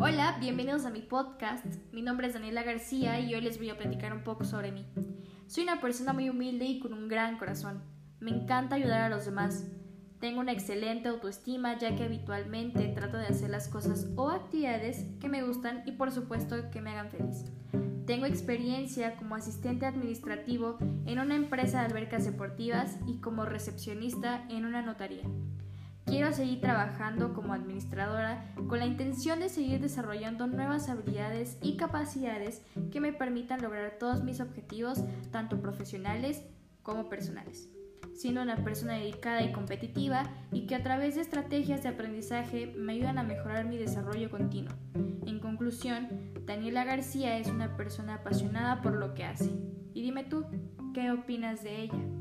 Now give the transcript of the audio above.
Hola, bienvenidos a mi podcast. Mi nombre es Daniela García y hoy les voy a platicar un poco sobre mí. Soy una persona muy humilde y con un gran corazón. Me encanta ayudar a los demás. Tengo una excelente autoestima ya que habitualmente trato de hacer las cosas o actividades que me gustan y por supuesto que me hagan feliz. Tengo experiencia como asistente administrativo en una empresa de albercas deportivas y como recepcionista en una notaría. Quiero seguir trabajando como administradora con la intención de seguir desarrollando nuevas habilidades y capacidades que me permitan lograr todos mis objetivos, tanto profesionales como personales. Siendo una persona dedicada y competitiva y que a través de estrategias de aprendizaje me ayudan a mejorar mi desarrollo continuo. En conclusión, Daniela García es una persona apasionada por lo que hace. Y dime tú, ¿qué opinas de ella?